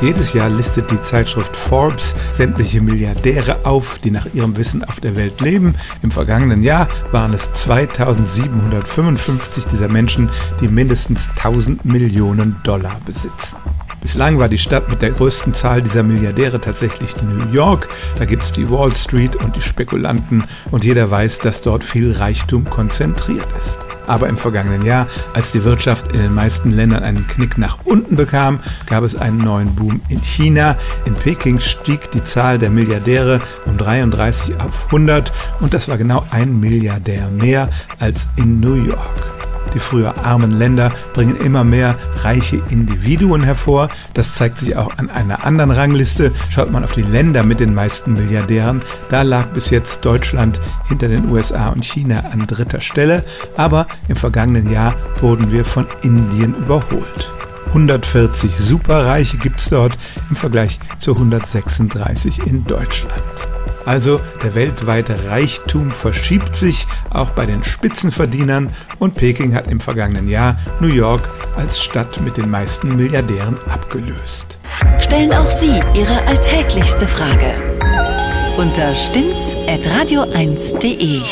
Jedes Jahr listet die Zeitschrift Forbes sämtliche Milliardäre auf, die nach ihrem Wissen auf der Welt leben. Im vergangenen Jahr waren es 2755 dieser Menschen, die mindestens 1000 Millionen Dollar besitzen. Bislang war die Stadt mit der größten Zahl dieser Milliardäre tatsächlich New York. Da gibt es die Wall Street und die Spekulanten und jeder weiß, dass dort viel Reichtum konzentriert ist. Aber im vergangenen Jahr, als die Wirtschaft in den meisten Ländern einen Knick nach unten bekam, gab es einen neuen Boom in China. In Peking stieg die Zahl der Milliardäre um 33 auf 100 und das war genau ein Milliardär mehr als in New York. Die früher armen Länder bringen immer mehr reiche Individuen hervor. Das zeigt sich auch an einer anderen Rangliste. Schaut man auf die Länder mit den meisten Milliardären, da lag bis jetzt Deutschland hinter den USA und China an dritter Stelle. Aber im vergangenen Jahr wurden wir von Indien überholt. 140 Superreiche gibt es dort im Vergleich zu 136 in Deutschland. Also der weltweite Reichtum verschiebt sich auch bei den Spitzenverdienern und Peking hat im vergangenen Jahr New York als Stadt mit den meisten Milliardären abgelöst. Stellen auch Sie Ihre alltäglichste Frage unter stimmtz.radio1.de.